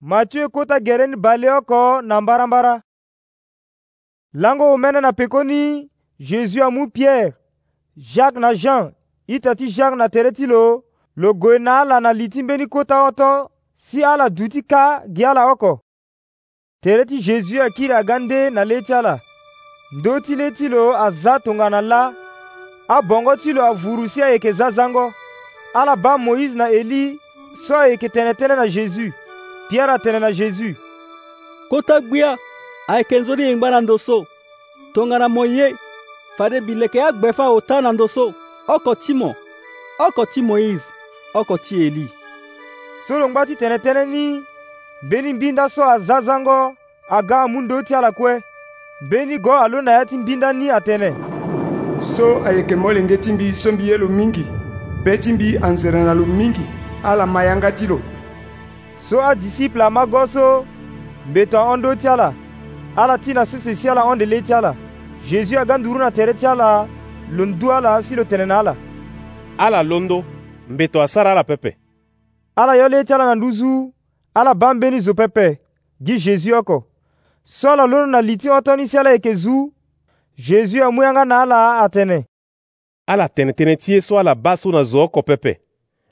Machu kuta gereni balioko na mbarambara lango umene na pekoni jésus amu pierre jacques na jean ita ti jacques na tere ti lo lo gue na ala na li ti mbeni kota oto si ala duti ti ka gi ala oko tere ti jésus akiri aga nde na le ti ala ndö ti le ti lo aza tongana la abongo ti lo avuru si ayeke zazango ala ba moïse na eli so ayeke tene tënë na jésus Pierre atenena Jésus kotagwia ayekenzo lihingba na ndoso tongana moye fade bileke ya gbefa ota na ndoso oko ti mo oko ti moïse oko ti eli so lo ngba ti tene tënë ni mbeni mbinda so aza zango aga amu ndö ti ala kue mbeni go alö na ya ti mbinda ni atene so ayeke molenge ti mbi so mbi ye lo mingi mbe ti mbi anzere na lo mingi ala mayanga ti lo so adisipula mago so mbeto ahɔn do ti ala ala ti na sese si ala hɔn lele ti ala zezu aga nduru na tere ti ala lo ndu ala si lo tene na ala ala londo mbeto asara ala pepe ala yo lê ti ala na nduzu ala ba mbeni zo pepe gi zezu oko so ala londo na li ti otoni si ala yeke zu zezu amue anga na ala atene ala tene tënë ti ye so ala ba so na zo oko pepe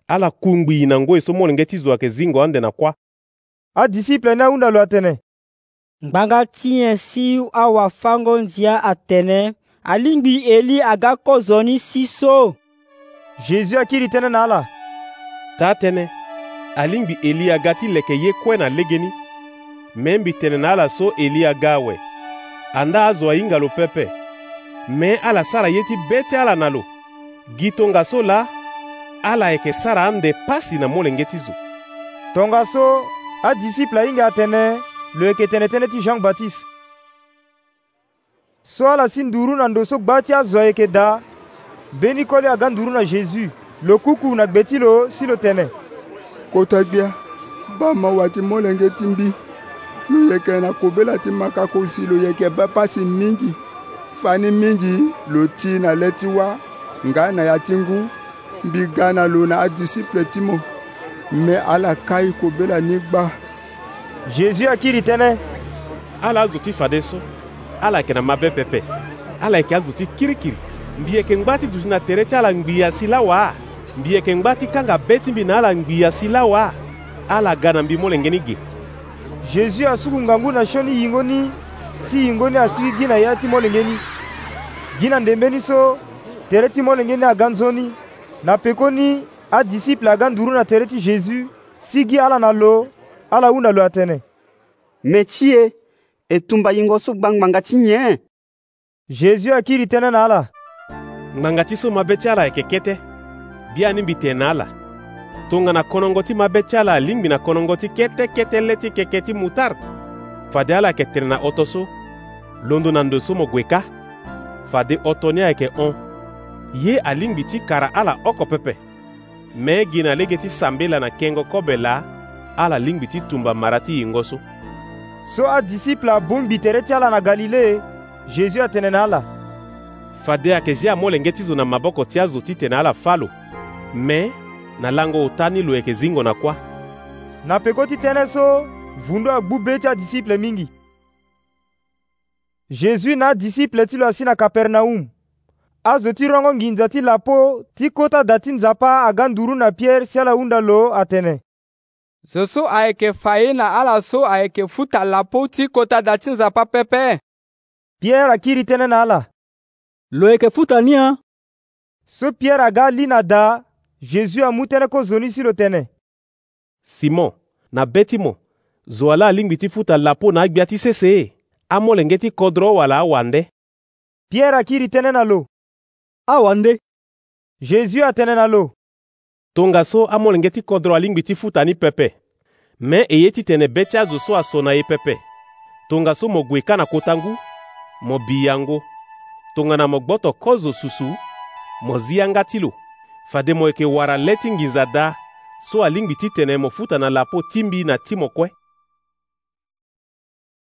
ala kungbi na ngoi so mole nge ti zo ayeke zingo ande na kuâ adisiple ni ahunda lo atene ngbanga tien si awafango nzia atene alingbi eli aga kozo ni si so jésus akiri tënë na ala taa tënë alingbi eli aga ti leke ye kue na lege ni me mbi tene na ala so eli aga awe anda azo ahinga lo pepe me ala sara ye ti be ti ala na lo gi tongaso la ala yeke sara ande pasi na molenge ti zo tongaso adisiple ahinga atene lo yeke tene tënë ti jean baptiste so ala si nduru na ndo so gba ti azo ayeke da mbeni koli aga nduru na jésus lo kuku na gbe ti lo si lo tene kota gbia ba mawa ti molenge ti mbi lo yeke na kobela ti makako si lo yeke ba pasi mingi fani mingi lo ti na le ti wa nga na ya ti ngu mbigana lo na adisiple ti mo mɛ ala ka e kobela nigba zezu akiri tënë ala azo ti fade so ala yeke na mabe pepe ala yeke azo ti kirikiri mbi yeke ngba ti duzu na tere ti ala ngbiya si lawa mbi yeke ngba ti kanga be ti mbi na ala ngbiya si lawa ala ga na mbi molenge ni ge jésus asungu ngangu na sioni yingo ni si yingo ni asili gi na ya ti molenge ni gi na ndembe ni so tere ti molenge ni aga nzoni na pekoni adisiple aga nduru na tere ti jésus sigi ala na lo ala hunda lo atene me ti e e tumba yingo so gbangba-nga ti nye jésus akiri tënë na ala ngbanga ti so mabe ti ala yeke kete bia ni mbi tene na ala tongana konongo ti mabe ti ala lingbi na konongo ti kete le ti keke ti mu tarte fade ala yeke tere na oto so londo na ndo so mo gue ka fade oto ni ayeke hon ye alingbi ti kara ala oko pepe me gi na lege ti sambela na kengo kobela ala lingbi ti tumba mara ti yingo so so adisiple abongbi tere ti ala na galile jésus atene na ala fade ayeke zia amolenge ti zo na maboko ti azo titene ala fâ lo me na lango ota ni lo yeke zingo na kuâ na peko ti tënë so vundu agbu be ti adisiple mingi jésus na adisiple ti lo asi na kapernaum azo ti rongo nginza ti lapo ti kota da ti nzapa aga nduru na pierre si ala hunda lo atene zo so ayeke fa ye na ala so ayeke futa lapo ti kota da ti nzapa pepe pierre akiri tënë na ala lo yeke futa ni a so pierre aga ali na da jésus amu tënë kozoni si lo tene simon na be ti mo zo ala alingbi ti futa lapo na agbia ti sese amolenge ti kodro wala awande pierre akiri tënë na lo awa nde jésus atënë na lo tongaso amolenge ti kodro alingbi ti futa ni pepe me e ye titene be ti azo so aso na ye pepe tongaso mo gue kâ na kota ngu mo bii yango tongana mo gboto kozo susu mo zia yanga ti lo fade mo yeke wara le ti nginza daa so alingbi titene mo futa na lapo ti mbi na ti mo kue